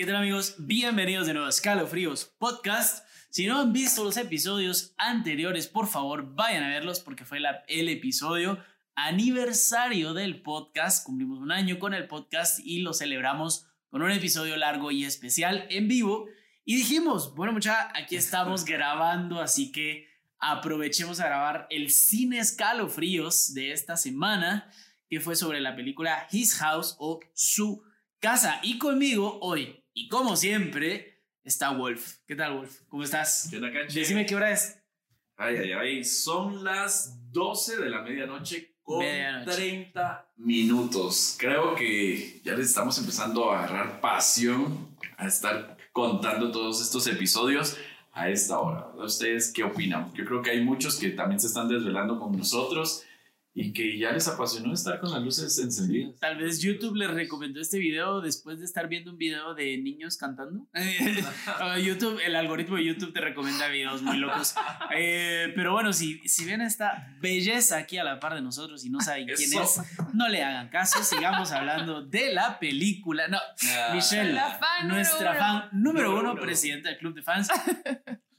¿Qué tal amigos? Bienvenidos de nuevo a Escalofríos Podcast. Si no han visto los episodios anteriores, por favor vayan a verlos porque fue la, el episodio aniversario del podcast. Cumplimos un año con el podcast y lo celebramos con un episodio largo y especial en vivo. Y dijimos, bueno mucha, aquí estamos grabando, así que aprovechemos a grabar el cine escalofríos de esta semana, que fue sobre la película His House o Su Casa. Y conmigo hoy, y como siempre, está Wolf. ¿Qué tal, Wolf? ¿Cómo estás? ¿Qué onda, Canche? Decime qué hora es. Ay, ay, ay. Son las 12 de la medianoche con Medianoche. 30 minutos. Creo que ya les estamos empezando a agarrar pasión a estar contando todos estos episodios a esta hora. ¿Ustedes qué opinan? Yo creo que hay muchos que también se están desvelando con nosotros y que ya les apasionó estar con las luces encendidas. Tal vez YouTube les recomendó este video después de estar viendo un video de niños cantando. O YouTube, el algoritmo de YouTube te recomienda videos muy locos. Eh, pero bueno, si, si ven esta belleza aquí a la par de nosotros y no saben quién Eso. es, no le hagan caso. Sigamos hablando de la película. No, Ah, Michelle, La fan nuestra número fan número Número uno, uno. presidenta del club de fans,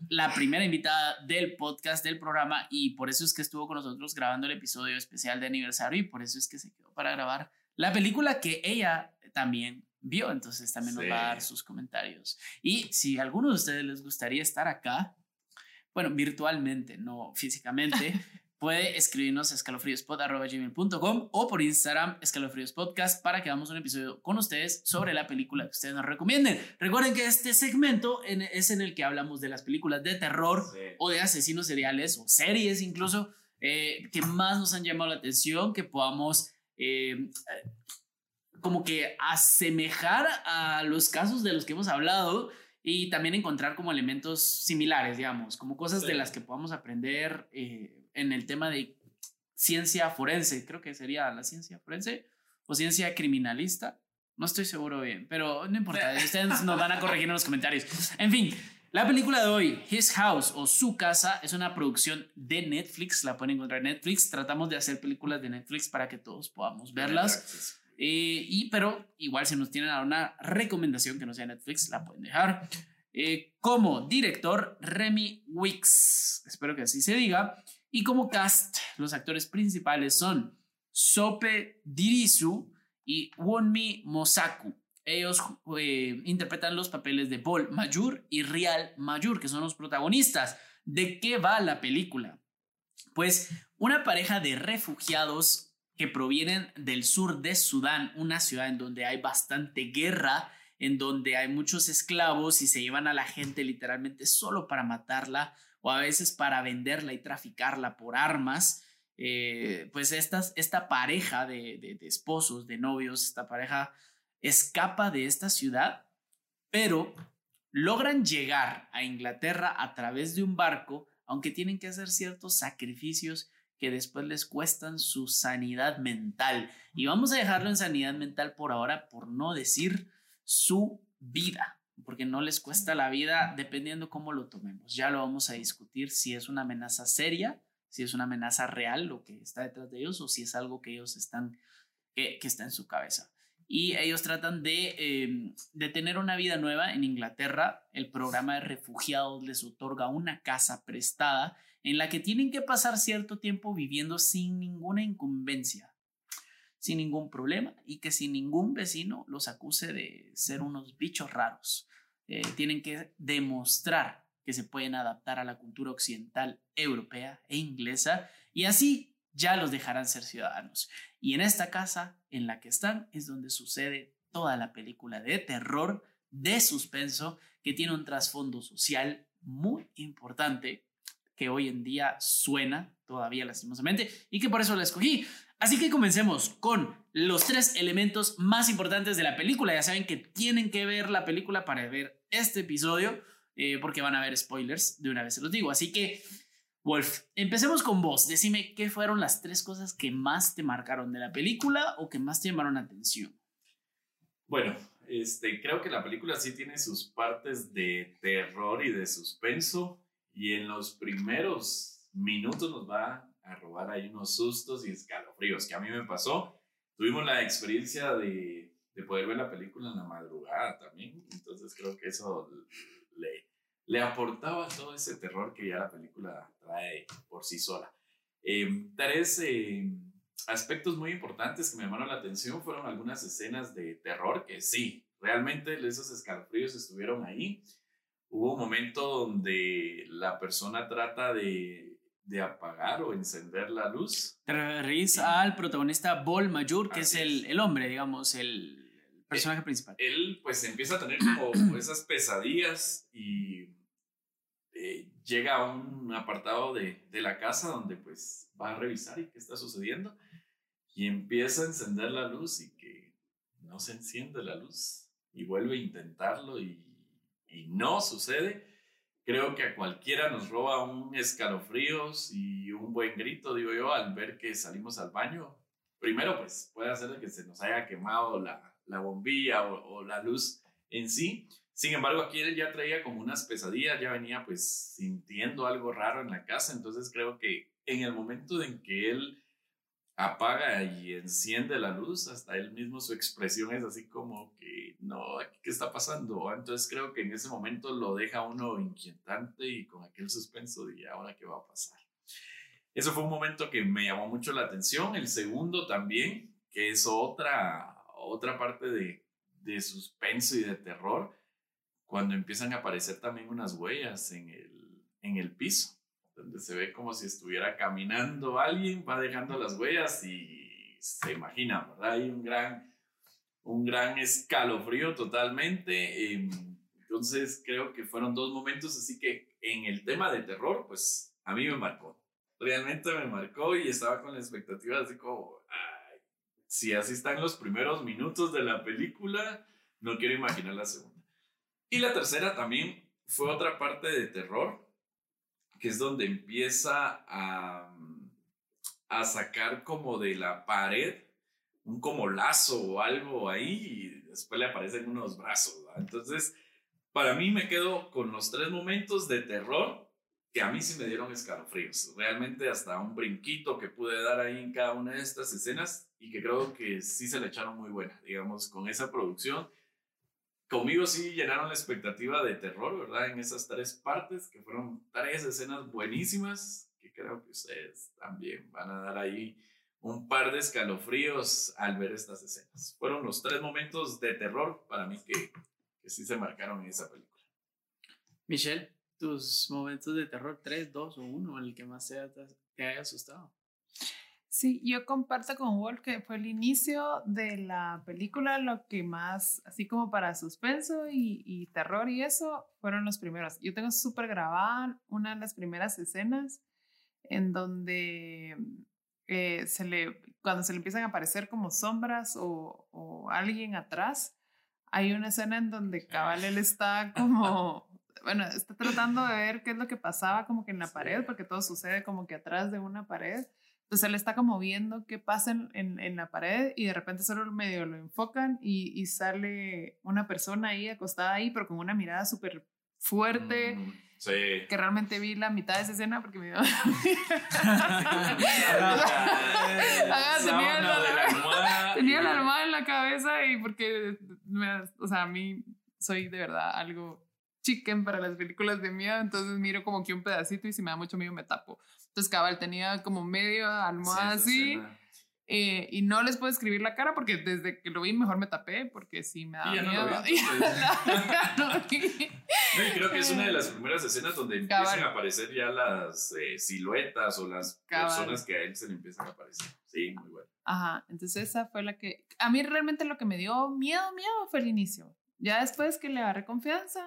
la primera invitada del podcast, del programa, y por eso es que estuvo con nosotros grabando el episodio especial de aniversario y por eso es que se quedó para grabar la película que ella también vio, entonces también nos va a dar sus comentarios. Y si a alguno de ustedes les gustaría estar acá, bueno, virtualmente, no físicamente, puede escribirnos a escalofríospod.com o por Instagram escalofríospodcast para que hagamos un episodio con ustedes sobre la película que ustedes nos recomienden. Recuerden que este segmento en- es en el que hablamos de las películas de terror Sí. o de asesinos seriales o series incluso eh, que más nos han llamado la atención, que podamos eh, como que asemejar a los casos de los que hemos hablado y también encontrar como elementos similares, digamos, como cosas de las que podamos aprender eh, en el tema de ciencia forense, creo que sería la ciencia forense o ciencia criminalista. No estoy seguro bien, pero no importa, ustedes nos van a corregir en los comentarios. En fin, la película de hoy, His House o Su Casa, es una producción de Netflix, la pueden encontrar en Netflix. Tratamos de hacer películas de Netflix para que todos podamos verlas. Eh, y pero igual si nos tienen alguna recomendación que no sea Netflix, la pueden dejar. Eh, como director, Remy Wicks, espero que así se diga. Y como cast, los actores principales son Sope Dirisu y Wonmi Mosaku. Ellos eh, interpretan los papeles de Paul Mayur y Rial Mayur, que son los protagonistas. ¿De qué va la película? Pues una pareja de refugiados que provienen del sur de Sudán, una ciudad en donde hay bastante guerra, en donde hay muchos esclavos y se llevan a la gente literalmente solo para matarla o a veces para venderla y traficarla por armas. Eh, pues estas, esta pareja de, de- de esposos, de novios, esta pareja escapa de esta ciudad, pero logran llegar a Inglaterra a través de un barco, aunque tienen que hacer ciertos sacrificios que después les cuestan su sanidad mental. Y vamos a dejarlo en sanidad mental por ahora, por no decir su vida, porque no les cuesta la vida dependiendo cómo lo tomemos. Ya lo vamos a discutir si es una amenaza seria, si es una amenaza real lo que está detrás de ellos o si es algo que ellos están, que, que está en su cabeza. Y ellos tratan de, eh, de tener una vida nueva en Inglaterra. El programa de refugiados les otorga una casa prestada en la que tienen que pasar cierto tiempo viviendo sin ninguna incumbencia, sin ningún problema y que sin ningún vecino los acuse de ser unos bichos raros. Eh, tienen que demostrar que se pueden adaptar a la cultura occidental europea e inglesa y así ya los dejarán ser ciudadanos. Y en esta casa en la que están es donde sucede toda la película de terror, de suspenso, que tiene un trasfondo social muy importante que hoy en día suena todavía lastimosamente y que por eso la escogí. Así que comencemos con los tres elementos más importantes de la película. Ya saben que tienen que ver la película para ver este episodio eh, porque van a haber spoilers, de una vez se los digo. Así que, Wolf, empecemos con vos. Decime qué fueron las tres cosas que más te marcaron de la película o que más te llamaron la atención. Bueno, este, creo que la película sí tiene sus partes de terror y de suspenso. Y en los primeros minutos nos va a robar ahí unos sustos y escalofríos que a mí me pasó. Tuvimos la experiencia de de poder ver la película en la madrugada también. Entonces creo que eso le, le aportaba todo ese terror que ya la película trae por sí sola. Eh, tres eh, aspectos muy importantes que me llamaron la atención fueron algunas escenas de terror que sí, realmente esos escalofríos estuvieron ahí. Hubo un momento donde la persona trata de, de apagar o encender la luz. Te referís al protagonista Bol Majur, que es el, el, hombre, digamos, el personaje principal. Él pues empieza a tener como esas pesadillas y eh, llega a un apartado de, de, la casa donde pues va a revisar y qué está sucediendo y empieza a encender la luz y que no se enciende la luz y vuelve a intentarlo y, y no sucede. Creo que a cualquiera nos roba un escalofríos y un buen grito, digo yo, al ver que salimos al baño. Primero, pues puede hacer que se nos haya quemado la, la bombilla o, o, la luz en sí. Sin embargo, aquí él ya traía como unas pesadillas, ya venía pues sintiendo algo raro en la casa. Entonces creo que en el momento en que él apaga y enciende la luz, hasta él mismo su expresión es así como que, no, ¿qué está pasando? Entonces creo que en ese momento lo deja uno inquietante y con aquel suspenso de ahora qué va a pasar. Eso fue un momento que me llamó mucho la atención. El segundo también, que es otra, otra parte de, de suspenso y de terror, cuando empiezan a aparecer también unas huellas en el, en el piso donde se ve como si estuviera caminando alguien, va dejando las huellas y se imagina, ¿verdad? Hay un gran, un gran escalofrío totalmente. Em, entonces creo que fueron dos momentos, así que en el tema de terror, pues a mí me marcó. Realmente me marcó y estaba con la expectativa así como, ay, si así están los primeros minutos de la película, no quiero imaginar la segunda. Y la tercera también fue otra parte de terror, que es donde empieza a, a sacar como de la pared un como lazo o algo ahí y después le aparecen unos brazos. Entonces, para mí me quedo con los tres momentos de terror que a mí sí me dieron escalofríos. Realmente hasta un brinquito que pude dar ahí en cada una de estas escenas y que creo que sí se le echaron muy buena, digamos, con esa producción conmigo sí llenaron la expectativa de terror, ¿verdad? En esas tres partes, que fueron tres escenas buenísimas, que creo que ustedes también van a dar ahí un par de escalofríos al ver estas escenas. Fueron los tres momentos de terror para mí que, sí se marcaron en esa película. Michelle, tus momentos de terror, tres, dos o uno, el que más te, te haya asustado. Sí, yo comparto con Wolf que fue el inicio de la película lo que más, así como para suspenso y, y terror y eso, fueron los primeros. Yo tengo súper grabada una de las primeras escenas en donde eh, se le, cuando se le empiezan a aparecer como sombras o, o alguien atrás, hay una escena en donde cabal él está como bueno, está tratando de ver qué es lo que pasaba como que en la pared, porque todo sucede como que atrás de una pared. Entonces él está como viendo qué pasa en, en, la pared y de repente solo medio lo enfocan y, y, sale una persona ahí acostada ahí, pero con una mirada súper fuerte. Mm, sí. Que realmente vi la mitad de esa escena porque me dio. tenía, la, tenía la almohada en la cabeza y porque, me, o sea, a mí soy de verdad algo chicken para las películas de miedo, entonces miro como que un pedacito y si me da mucho miedo me tapo. Entonces, cabal, tenía como medio almohada así. Eh, y no les puedo escribir la cara porque desde que lo vi mejor me tapé porque sí me daba miedo. No y creo que es una de las primeras escenas donde empiezan a aparecer ya las eh, siluetas o las personas que a él se le empiezan a aparecer. Sí, muy bueno. Ajá, entonces esa fue la que... A mí realmente lo que me dio miedo, miedo fue el inicio. Ya después que le agarré confianza,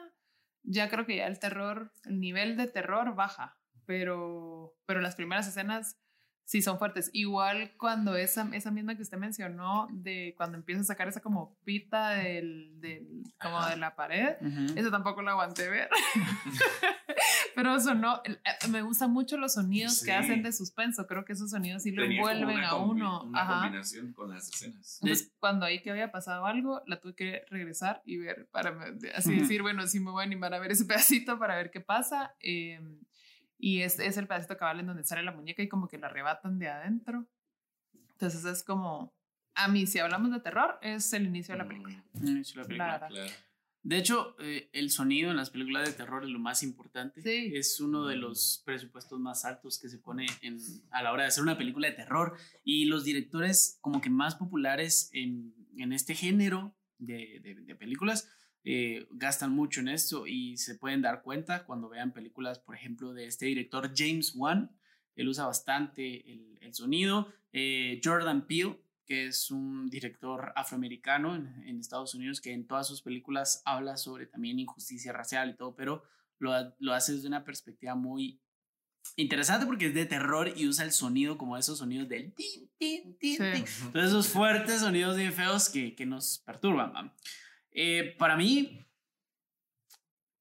ya creo que ya el terror, el nivel de terror baja pero, pero las primeras escenas sí son fuertes. Igual cuando esa, esa misma que usted mencionó, de cuando empieza a sacar esa como pita del, del como de la pared, eso tampoco lo aguanté ver. pero sonó, eh, me gustan mucho los sonidos que hacen de suspenso, creo que esos sonidos sí lo envuelven a uno. Una Ajá. combinación con las escenas. Entonces, cuando ahí que había pasado algo, la tuve que regresar y ver, para así decir, bueno, sí me voy a animar a ver ese pedacito para ver qué pasa. Eh, y es, es el pedacito cabal en donde sale la muñeca y como que la arrebatan de adentro. Entonces es como, a mí, si hablamos de terror, es el inicio de la Mm, película. Inicio de la película. La. Claro. De hecho, eh, el sonido en las películas de terror es lo más importante. Sí. Es uno de los presupuestos más altos que se pone en, a la hora de hacer una película de terror. Y los directores como que más populares en, en este género de, de- de películas eh, gastan mucho en esto y se pueden dar cuenta cuando vean películas, por ejemplo, de este director James Wan. Él usa bastante el, el sonido. Eh, Jordan Peele, que es un director afroamericano en, en Estados Unidos, que en todas sus películas habla sobre también injusticia racial y todo, pero lo, lo hace desde una perspectiva muy interesante porque es de terror y usa el sonido como esos sonidos del tin, tin, tin, Sí. tin. Entonces esos fuertes sonidos bien feos que, que nos perturban. Eh, para mí,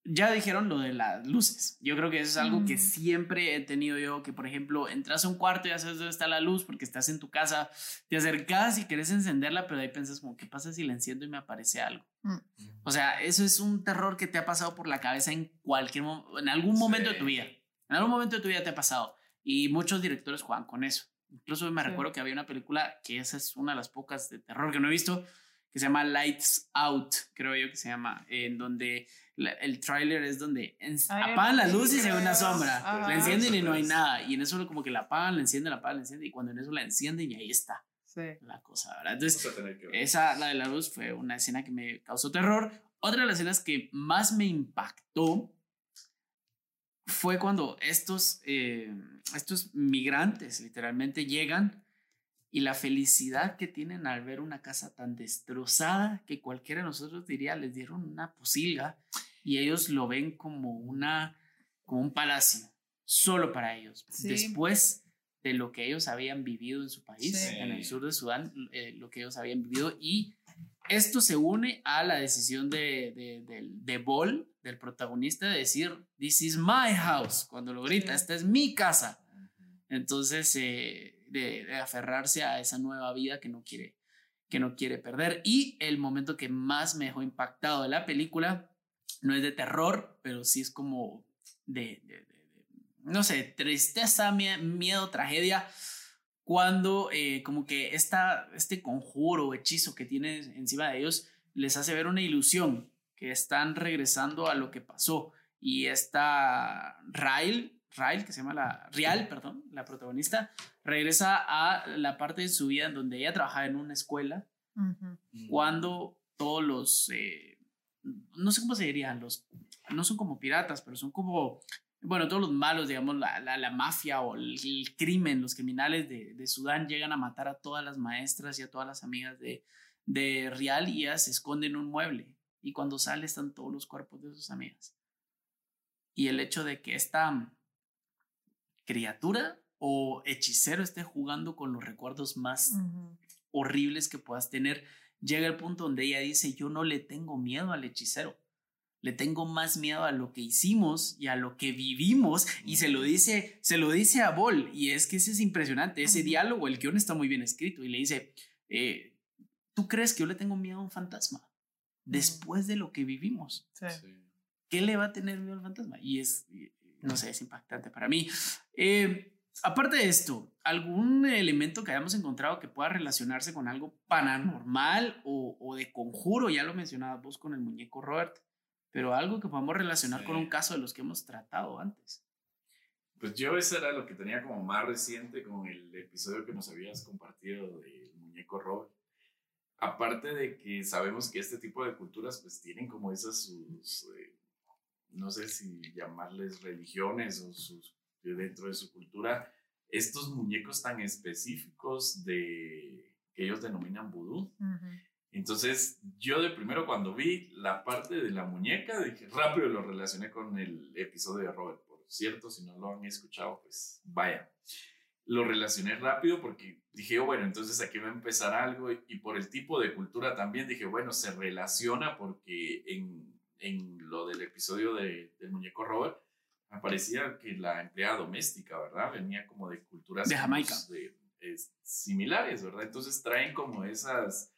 ya dijeron lo de las luces. Yo creo que eso es algo que Mm. siempre he tenido yo, que por ejemplo, entras a un cuarto y ya sabes dónde está la luz porque estás en tu casa, te acercas y quieres encenderla, pero ahí piensas como, ¿qué pasa si la enciendo y me aparece algo? Mm. O sea, eso es un terror que te ha pasado por la cabeza en cualquier en algún momento de tu vida. En algún momento de tu vida te ha pasado. Y muchos directores juegan con eso. Incluso me Sí. recuerdo que había una película que esa es una de las pocas de terror que no he visto, que se llama Lights Out, creo yo que se llama, en donde la- el tráiler es donde en- Ay, apagan la luz y se ve una sombra. Ajá. La encienden y no hay nada. Y en eso como que la apagan, la encienden, la apagan, la encienden. Y cuando en eso la encienden y ahí está Sí. la cosa, ¿verdad? Entonces, esa, la de la luz, fue una escena que me causó terror. Otra de las escenas que más me impactó fue cuando estos, eh, estos migrantes literalmente llegan y la felicidad que tienen al ver una casa tan destrozada que cualquiera de nosotros diría les dieron una posilga y ellos lo ven como una como un palacio solo para ellos Sí. después de lo que ellos habían vivido en su país Sí. en el sur de Sudán eh, lo que ellos habían vivido y esto se une a la decisión de, de, de, de Ball, del protagonista, de decir, This is my house, cuando lo grita, Sí. esta es mi casa. Entonces, eh, de, aferrarse a esa nueva vida que no quiere que no quiere perder. Y el momento que más me dejó impactado de la película no es de terror, pero sí es como de, no sé, tristeza, mie- miedo, tragedia, cuando eh, como que esta, este conjuro o hechizo que tiene encima de ellos les hace ver una ilusión, que están regresando a lo que pasó. Y esta Rail, Rail, que se llama la Rial, perdón, la protagonista, regresa a la parte de su vida en donde ella trabajaba en una escuela Ujú. cuando todos los, eh, no sé cómo se dirían, los, no son como piratas, pero son como, bueno, todos los malos, digamos, la, la, la mafia o el, el crimen, los criminales de, de Sudán llegan a matar a todas las maestras y a todas las amigas de, de Rial y ella se esconde en un mueble. Y cuando sale están todos los cuerpos de sus amigas. Y el hecho de que esta criatura o hechicero esté jugando con los recuerdos más horribles que puedas tener, llega el punto donde ella dice, yo no le tengo miedo al hechicero, le tengo más miedo a lo que hicimos y a lo que vivimos y se lo dice, se lo dice a Bol y es que ese es impresionante, ese diálogo, el guion está muy bien escrito y le dice, eh, ¿tú crees que yo le tengo miedo a un fantasma? Después de lo que vivimos, Sí. Sí. ¿qué le va a tener miedo al fantasma? Y es, no sé, es impactante para mí. Eh, aparte de esto, ¿algún elemento que hayamos encontrado que pueda relacionarse con algo paranormal o, o de conjuro? Ya lo mencionabas vos con el muñeco Robert, pero algo que podamos relacionar con un caso de los que hemos tratado antes. Pues yo ese era lo que tenía como más reciente con el episodio que nos habías compartido del muñeco Robert. Aparte de que sabemos que este tipo de culturas pues tienen como esas sus, eh, no sé si llamarles religiones o sus, dentro de su cultura, estos muñecos tan específicos de que ellos denominan vudú. Entonces, yo de primero cuando vi la parte de la muñeca, dije, rápido lo relacioné con el episodio de Robert. Por cierto, si no lo han escuchado, pues vaya. Lo relacioné rápido porque dije, oh, bueno, entonces aquí va a empezar algo. Y por el tipo de cultura también dije, bueno, se relaciona porque en, en lo del episodio de, del muñeco Robert, me parecía que la empleada doméstica, ¿verdad? Venía como de culturas De Jamaica. de- es- similares, ¿verdad? Entonces traen como esas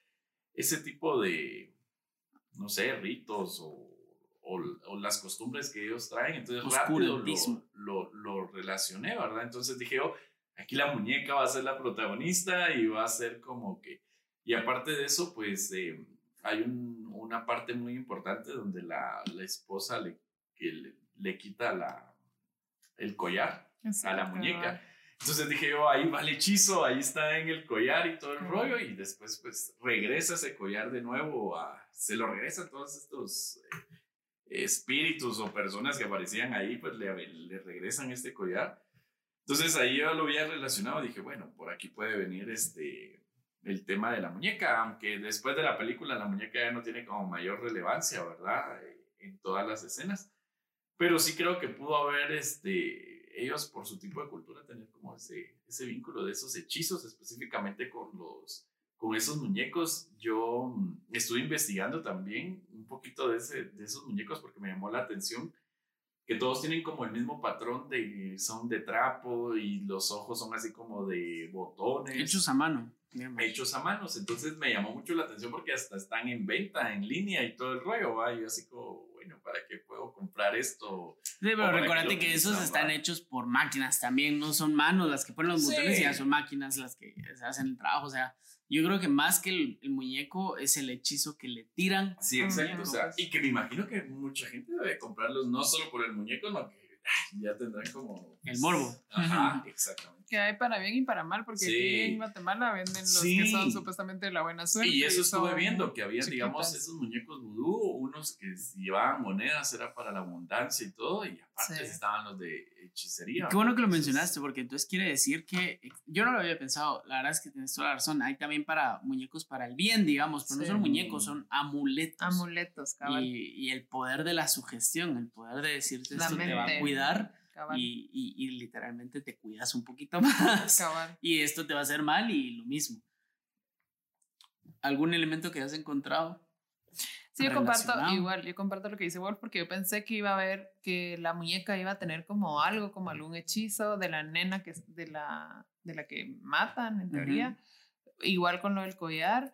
ese tipo de, no sé, ritos o, o, o las costumbres que ellos traen. Entonces rápido lo, lo, lo relacioné, ¿verdad? Entonces dije, oh, aquí la muñeca va a ser la protagonista y va a ser como que Y aparte de eso, pues eh, hay un, una parte muy importante donde la, la esposa le, que le, le quita la, el collar a la muñeca. Entonces dije yo, ahí va el hechizo, ahí está en el collar y todo el rollo, y después pues regresa ese collar de nuevo, a, se lo regresan todos estos eh, espíritus o personas que aparecían ahí, pues le, le, regresan este collar. Entonces ahí yo lo había relacionado, dije, bueno, por aquí puede venir este, el tema de la muñeca, aunque después de la película la muñeca ya no tiene como mayor relevancia, ¿verdad? Eh, en todas las escenas. Pero sí creo que pudo haber este, ellos por su tipo de cultura tener como ese, ese vínculo de esos hechizos específicamente con los con esos muñecos. Yo mm, estuve investigando también un poquito de, ese, de esos muñecos porque me llamó la atención que todos tienen como el mismo patrón de son de trapo y los ojos son así como de botones. Hechos a mano. Hechos a manos. Entonces me llamó mucho la atención porque hasta están en venta en línea y todo el rollo. ¿va? Yo así como, ¿para qué puedo comprar esto? Sí, pero recuérdate que, esos están hechos por máquinas también, no son manos las que ponen los botones, ya son máquinas las que hacen el trabajo, o sea, yo creo que más que el, muñeco es el hechizo que le tiran. Sí, exacto, o sea, y que me imagino que mucha gente debe comprarlos no solo por el muñeco, sino que ya tendrán como... El morbo. Ajá, exactamente. Que hay para bien y para mal, porque aquí en Guatemala venden los que son supuestamente la buena suerte. Y eso estuve viendo, que había, digamos, esos muñecos vudú, unos que llevaban monedas, era para la abundancia y todo, y aparte estaban los de hechicería. Qué bueno que lo mencionaste, porque entonces quiere decir que yo no lo había pensado, la verdad es que tienes toda la razón, hay también para muñecos para el bien, digamos, pero no son muñecos, son amuletos. Amuletos, cabal. Y, y, el poder de la sugestión, el poder de decirte esto te va a cuidar y, y, literalmente te cuidas un poquito más. Y esto te va a hacer mal y lo mismo. ¿Algún elemento que has encontrado? Sí, yo comparto, igual, yo comparto lo que dice Wolf porque yo pensé que iba a ver que la muñeca iba a tener como algo, como algún hechizo de la nena que de la, de la que matan, en teoría. Igual con lo del collar.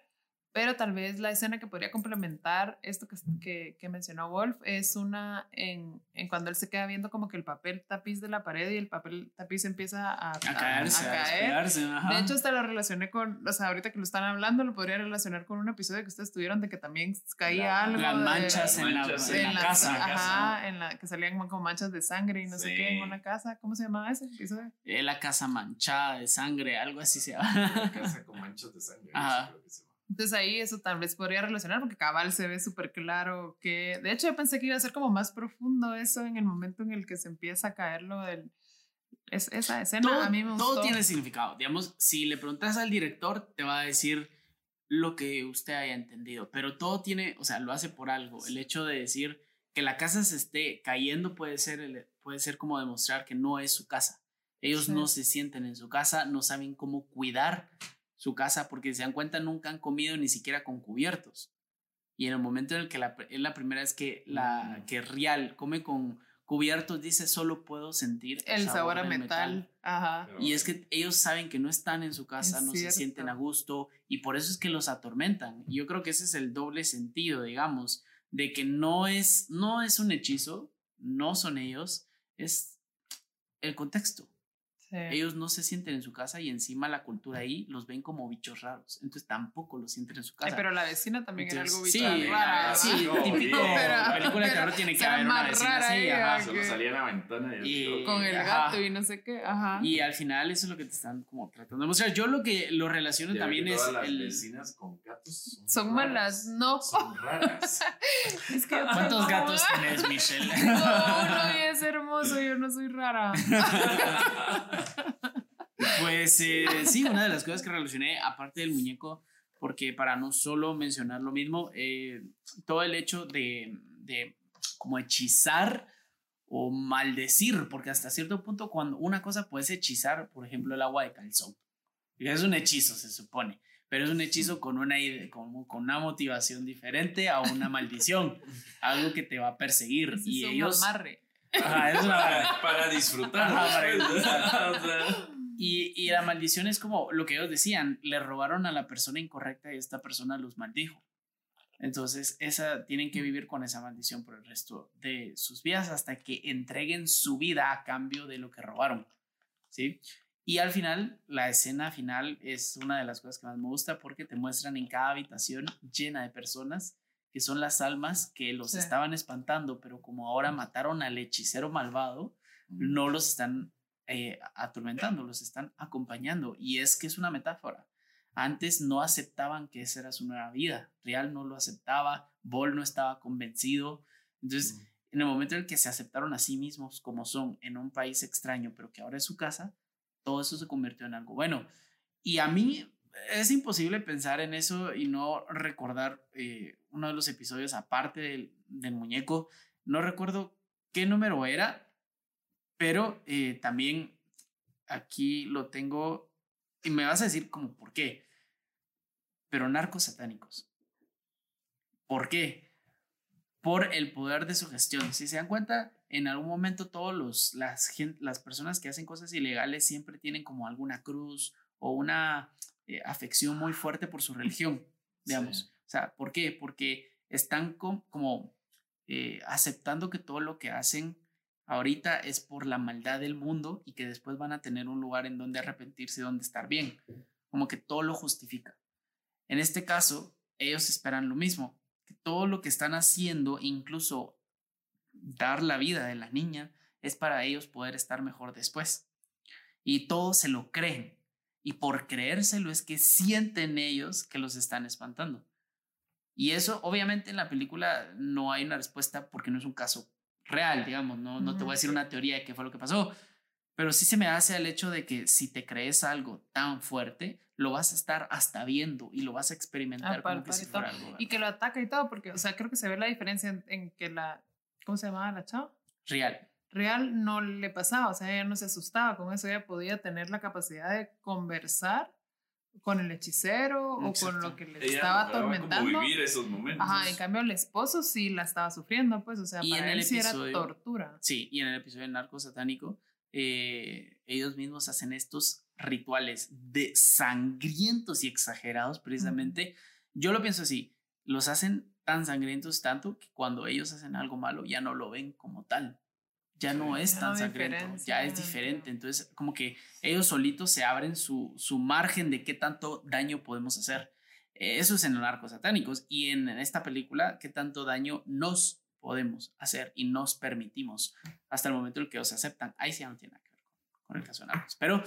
Pero tal vez la escena que podría complementar esto que, que, mencionó Wolf es una en, en, cuando él se queda viendo como que el papel tapiz de la pared y el papel tapiz empieza a, a, caerse, a, caer. De hecho, hasta lo relacioné con, o sea, ahorita que lo están hablando, lo podría relacionar con un episodio que ustedes tuvieron de que también caía algo. Las manchas, en, la, en, la, casa. Ajá, en la que salían como manchas de sangre y no sé qué en una casa. ¿Cómo se llamaba ese episodio? Eh, la casa manchada de sangre, algo así se llama. La casa con manchas de sangre. Ajá. Entonces ahí eso tal vez podría relacionar porque cabal se ve súper claro que, de hecho yo pensé que iba a ser como más profundo eso en el momento en el que se empieza a caer lo del... Es, esa escena todo, a mí me gustó. Todo tiene significado. Digamos, si le preguntas al director, te va a decir lo que usted haya entendido, pero todo tiene, o sea, lo hace por algo. El hecho de decir que la casa se esté cayendo puede ser, puede ser como demostrar que no es su casa. Ellos no se sienten en su casa, no saben cómo cuidar su casa porque se dan cuenta nunca han comido ni siquiera con cubiertos. Y en el momento en el que la, es la primera vez que, la, mm. que Real come con cubiertos, dice solo puedo sentir el, sabor, a metal. Ajá. Y es que ellos saben que no están en su casa, no se sienten a gusto y por eso es que los atormentan. yo creo que ese es el doble sentido, digamos, de que no es, no es un hechizo, no son ellos, es el contexto. Ellos no se sienten en su casa y encima la cultura ahí los ven como bichos raros. Entonces tampoco los sienten en su casa. pero la vecina también era algo bicho sí, raro. Sí, típico. Pero, película de terror tiene que haber una vecina así. Ajá, solo salía a la ventana y, con el gato y no sé qué. Ajá. Y al final eso es lo que te están como tratando de mostrar. Yo lo que lo relaciono también es. Las el... vecinas con gatos son, malas, no. Son raras. es que ¿Cuántos gatos tenés, Michelle? no, uno es hermoso, yo no soy rara. Pues eh, sí, una de las cosas que relacioné, aparte del muñeco, porque para no solo mencionar lo mismo, eh, todo el hecho de, de como hechizar o maldecir, porque hasta cierto punto cuando una cosa puedes hechizar, por ejemplo, el agua de calzón, es un hechizo, se supone, pero es un hechizo con una, con, con una motivación diferente a una maldición, algo que te va a perseguir. y ellos... Para, disfrutar. Y, y, la maldición es como lo que ellos decían, le robaron a la persona incorrecta y esta persona los maldijo. Entonces, esa, tienen que vivir con esa maldición por el resto de sus vidas hasta que entreguen su vida a cambio de lo que robaron. ¿Sí? Y al final, la escena final es una de las cosas que más me gusta porque te muestran en cada habitación llena de personas que son las almas que los Sí. estaban espantando, pero como ahora mataron al hechicero malvado, no los están eh, atormentando, los están acompañando. Y es que es una metáfora. Antes no aceptaban que esa era su nueva vida. Real no lo aceptaba, Ball no estaba convencido. Entonces, Mm. en el momento en el que se aceptaron a sí mismos como son en un país extraño, pero que ahora es su casa, todo eso se convirtió en algo bueno. Y a mí es imposible pensar en eso y no recordar eh, uno de los episodios aparte del, del muñeco. No recuerdo qué número era, pero eh, también aquí lo tengo y me vas a decir como por qué. Pero narcos satánicos. ¿Por qué? Por el poder de su gestión. Si se dan cuenta, en algún momento todos las, las personas que hacen cosas ilegales siempre tienen como alguna cruz o una eh, afección muy fuerte por su religión, digamos. Sí. O sea, ¿por qué? Porque están com- como eh, aceptando que todo lo que hacen ahorita es por la maldad del mundo y que después van a tener un lugar en donde arrepentirse, donde estar bien. Como que todo lo justifica. En este caso, ellos esperan lo mismo, que todo lo que están haciendo, incluso dar la vida de la niña, es para ellos poder estar mejor después. Y todos se lo creen. Y por creérselo es que sienten ellos que los están espantando. Y eso, obviamente, en la película no hay una respuesta porque no es un caso real, digamos. No, no te voy a decir una teoría de qué fue lo que pasó. Pero sí se me hace el hecho de que si te crees algo tan fuerte, lo vas a estar hasta viendo y lo vas a experimentar Ah, como que si y todo. fuera algo Y que lo ataca y todo, porque, o sea, creo que se ve la diferencia en, en que la, ¿cómo se llamaba la chava? real. Real no le pasaba, o sea, ella no se asustaba con eso, ella podía tener la capacidad de conversar con el hechicero o con lo que le Ella estaba atormentando. Como vivir esos momentos. Ajá, en cambio el esposo sí la estaba sufriendo, pues, o sea, Y para en él el sí era episodio- tortura. Sí, y en el episodio de Narco Satánico, eh, ellos mismos hacen estos rituales de sangrientos y exagerados, precisamente. Yo lo pienso así, los hacen tan sangrientos tanto que cuando ellos hacen algo malo ya no lo ven como tal. Ya no es tan sangriento, ya es diferente. Entonces, como que ellos solitos se abren su, su margen de qué tanto daño podemos hacer. Eh, Eso es en los narcos satánicos. Y en, en esta película, qué tanto daño nos podemos hacer y nos permitimos hasta el momento en el que los aceptan. Ahí sí no tiene nada que ver con, con el caso de narcos. Pero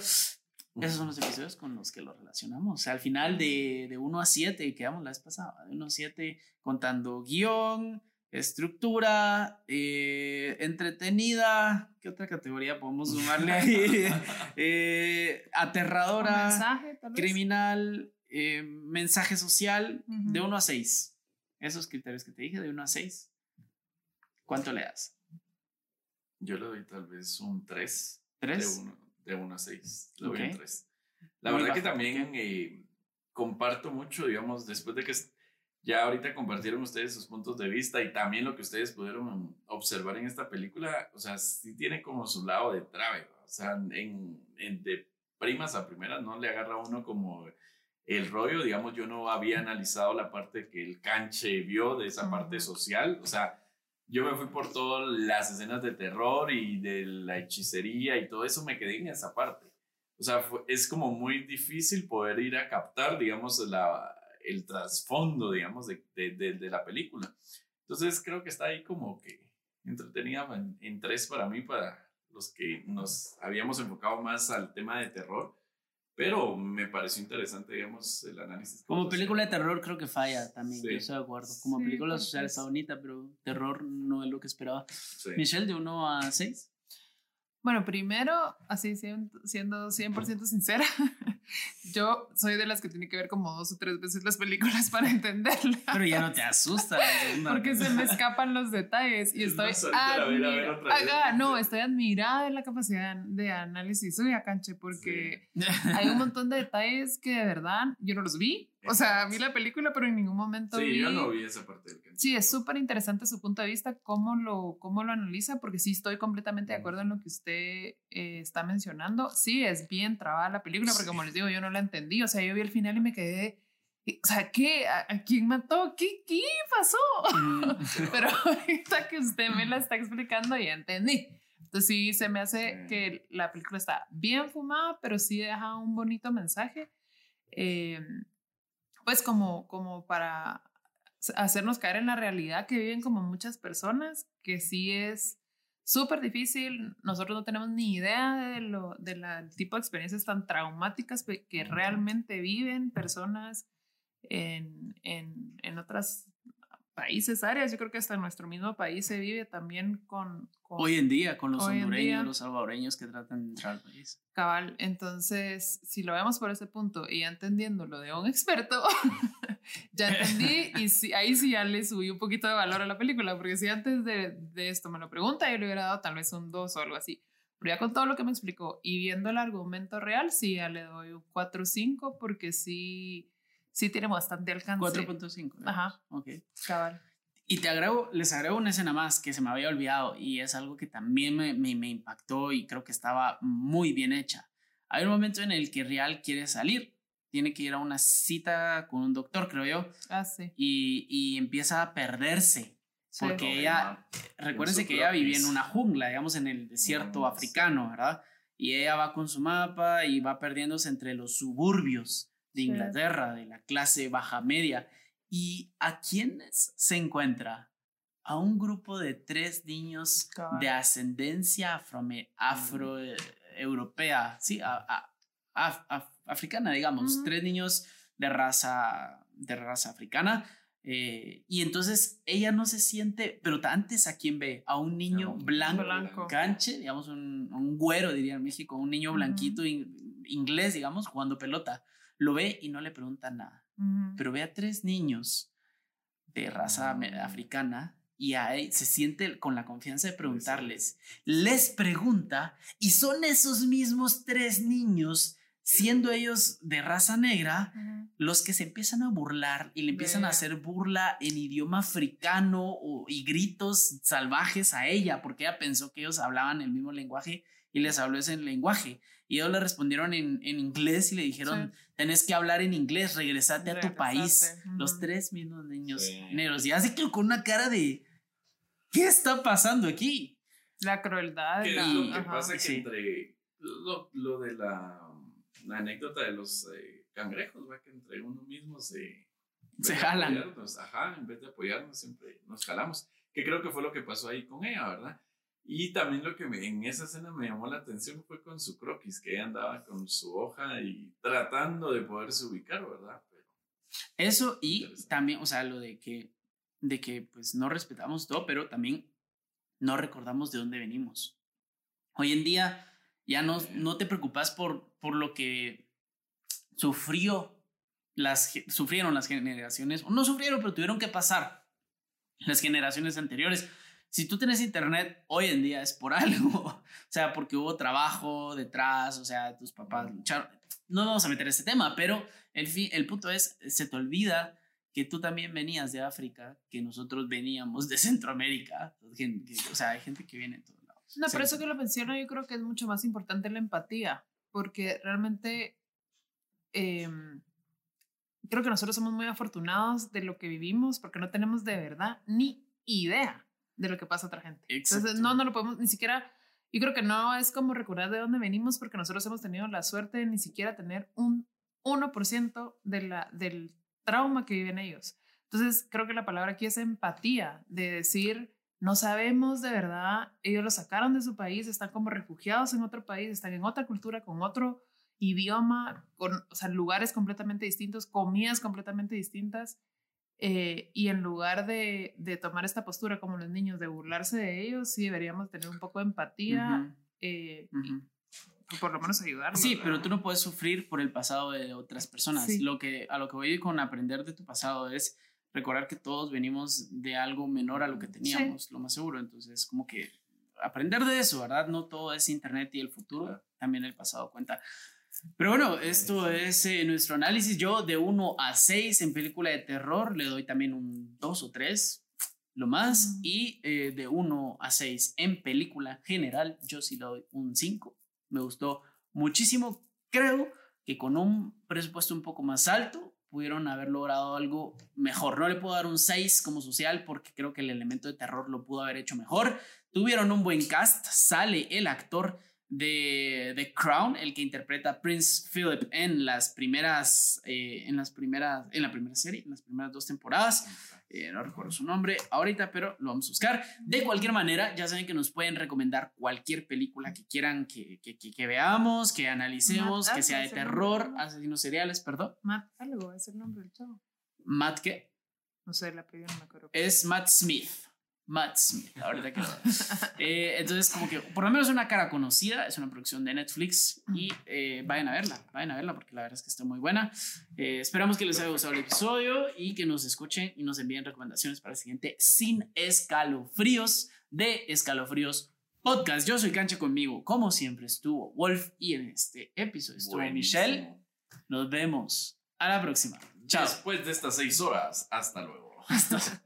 esos son los episodios con los que lo relacionamos. O sea, al final de, de 1 a 7, quedamos la vez pasada, de 1 a 7, contando guion, estructura, eh, entretenida. ¿Qué otra categoría podemos sumarle ahí? Eh, aterradora, mensaje, criminal, eh, mensaje social, Ujú. de 1 a 6. Esos criterios que te dije, de 1 a 6. ¿Cuánto le das? Yo le doy tal vez un 3. ¿Tres? De 1 de uno a 6. Le doy Ok. un 3. La Muy verdad que bajo, también eh, comparto mucho, digamos, después de que ya ahorita compartieron ustedes sus puntos de vista y también lo que ustedes pudieron observar en esta película, o sea, sí tiene como su lado de trave, o sea, en, en- de primas a primeras no le agarra a uno como el rollo, digamos, yo no había analizado la parte que el canche vio de esa parte social, o sea, yo me fui por todas las escenas de terror y de la hechicería y todo eso, me quedé en esa parte. O sea, fue- es como muy difícil poder ir a captar, digamos, la, el trasfondo, digamos, de, de, de- de la película. Entonces creo que está ahí como que entretenida en, en tres para mí, para los que nos habíamos enfocado más al tema de terror. Pero me pareció interesante, digamos, el análisis. Como película de terror creo que falla también, Sí. yo estoy de acuerdo. Como Sí, película social es- está bonita, pero terror no es lo que esperaba. Sí. Michelle, de 1 a 6. Bueno, primero, así sien- siendo 100% sincera, yo soy de las que tiene que ver como dos o tres veces las películas para entenderla. Pero ya no te asusta. la segunda. Porque se me escapan los detalles y Es estoy a a ver admira-. Ajá, no, estoy admirada de la capacidad de análisis suya, Canche, porque hay un montón de detalles que de verdad yo no los vi. O sea, vi la película, pero en ningún momento Sí, vi. yo no vi esa parte del canche. Sí, es súper interesante su punto de vista, cómo lo, cómo lo analiza, porque sí estoy completamente de acuerdo en lo que usted eh, está mencionando. Sí, es bien trabada la película, porque Sí. como les digo, yo no la entendí. O sea, yo vi el final y me quedé. O sea, ¿qué? ¿A, a quién mató? ¿Qué, ¿Qué pasó? Mm, Pero ahorita que usted me la está explicando, ya entendí. Entonces sí, se me hace que la película está bien fumada, pero sí deja un bonito mensaje. Eh, pues como, como para hacernos caer en la realidad que viven como muchas personas, que sí es súper difícil. Nosotros no tenemos ni idea de lo del tipo de experiencias tan traumáticas que realmente viven personas en, en, en otras países, áreas. Yo creo que hasta en nuestro mismo país se vive también con... hoy en día, con los hondureños, los salvadoreños que tratan de entrar al país. Cabal, entonces, si lo vemos por ese punto y ya entendiendo lo de un experto, ya entendí y sí, ahí sí ya le subí un poquito de valor a la película, porque si antes de, de esto me lo pregunta, yo le hubiera dado tal vez un 2 o algo así. Pero ya con todo lo que me explicó y viendo el argumento real, sí, ya le doy un 4 o 5 porque sí sí tiene bastante alcance. 4.5. Ajá. Ok. Cabal. Y te agrego, les agrego una escena más que se me había olvidado y es algo que también me, me, me impactó y creo que estaba muy bien hecha. Hay un momento en el que Real quiere salir, tiene que ir a una cita con un doctor, creo yo. Ah, sí. Y, y empieza a perderse. Porque ella, recuérdense que ella vivía en una jungla, digamos, en el desierto africano, ¿verdad? Y ella va con su mapa y va perdiéndose entre los suburbios de Inglaterra, de la clase baja media. ¿Y a quiénes se encuentra? A un grupo de tres niños de ascendencia afroeuropea, sí, africana, digamos, tres niños de raza, de raza africana. Eh, y entonces ella no se siente, pero antes a quién ve, a un niño blanco, canche, digamos, un, un, güero, diría en México, un niño blanquito inglés, digamos, jugando pelota lo ve y no le pregunta nada. Pero ve a tres niños de raza ah. africana y ahí se siente con la confianza de preguntarles. Les pregunta y son esos mismos tres niños, siendo ellos de raza negra, los que se empiezan a burlar y le empiezan a hacer burla en idioma africano y gritos salvajes a ella, porque ella pensó que ellos hablaban el mismo lenguaje y les habló ese lenguaje. Y ellos le respondieron en, en inglés y le dijeron, tenés que hablar en inglés, regresate a tu país. Los tres mismos niños negros. Y así que con una cara de, ¿qué está pasando aquí? La crueldad. ¿Qué es lo que pasa que entre lo, lo, de la, la, anécdota de los eh, cangrejos, ¿va? que entre uno mismo se... Se jalan. Ajá, en vez de apoyarnos siempre nos jalamos. Que creo que fue lo que pasó ahí con ella, ¿verdad? Y también lo que en esa escena me llamó la atención fue con su croquis, que ella andaba con su hoja y tratando de poderse ubicar, ¿verdad? Eso y también, o sea, lo de que, de que pues no respetamos todo, pero también no recordamos de dónde venimos. Hoy en día ya no, no te preocupas por, por lo que sufrió las, sufrieron las generaciones, o no sufrieron, pero tuvieron que pasar las generaciones anteriores si tú tienes internet hoy en día es por algo, o sea, porque hubo trabajo detrás, o sea, tus papás lucharon. No vamos a meter ese tema, pero el, fin, el punto es, se te olvida que tú también venías de África, que nosotros veníamos de Centroamérica, o sea, hay gente que viene de todos lados. No, pero eso que lo menciono yo creo que es mucho más importante la empatía, porque realmente em, creo que nosotros somos muy afortunados de lo que vivimos, porque no tenemos de verdad ni idea de lo que pasa a otra gente. Entonces, no, no lo podemos ni siquiera, yo creo que no es como recordar de dónde venimos porque nosotros hemos tenido la suerte de ni siquiera tener un 1% de la, del trauma que viven ellos. Entonces, creo que la palabra aquí es empatía, de decir, no sabemos de verdad, ellos lo sacaron de su país, están como refugiados en otro país, están en otra cultura, con otro idioma, con o sea, lugares completamente distintos, comidas completamente distintas. Eh, y en lugar de, de, tomar esta postura como los niños, de burlarse de ellos, sí deberíamos tener un poco de empatía eh, y por lo menos ayudarlos. Sí, pero tú no puedes sufrir por el pasado de otras personas. Lo que, a lo que voy con aprender de tu pasado es recordar que todos venimos de algo menor a lo que teníamos, lo más seguro. Entonces, como que aprender de eso, ¿verdad? No todo es Internet y el futuro, también el pasado cuenta. Pero bueno, esto es eh, nuestro análisis. Yo de 1 a 6 en película de terror le doy también un 2 o 3, lo más. Y eh, de 1 a 6 en película general, yo sí le doy un 5. Me gustó muchísimo. Creo que con un presupuesto un poco más alto pudieron haber logrado algo mejor. No le puedo dar un 6 como social porque creo que el elemento de terror lo pudo haber hecho mejor. tuvieron un buen cast. Sale el actor de The Crown, el que interpreta a Prince Philip en las primeras, eh, en las primeras, en la primera serie, en las primeras dos temporadas. Eh, no recuerdo su nombre ahorita, pero lo vamos a buscar. De cualquier manera, ya saben que nos pueden recomendar cualquier película que quieran que, que, que, veamos, que analicemos, que sea de terror, asesinos seriales, perdón. Matt algo es el nombre del chavo. Matt qué? No sé, la apellido no me acuerdo. Es Matt Smith. Matt Smith, ahorita que eh, Entonces, como que por lo menos es una cara conocida, es una producción de Netflix y eh, vayan a verla, vayan a verla porque la verdad es que está muy buena. Eh, esperamos que les haya gustado el episodio y que nos escuchen y nos envíen recomendaciones para el siguiente Sin Escalofríos de Escalofríos Podcast. Yo soy Cancha conmigo, como siempre estuvo Wolf y en este episodio estuvo Michelle. Nos vemos. A la próxima. Chao. Después de estas seis horas, hasta luego. Hasta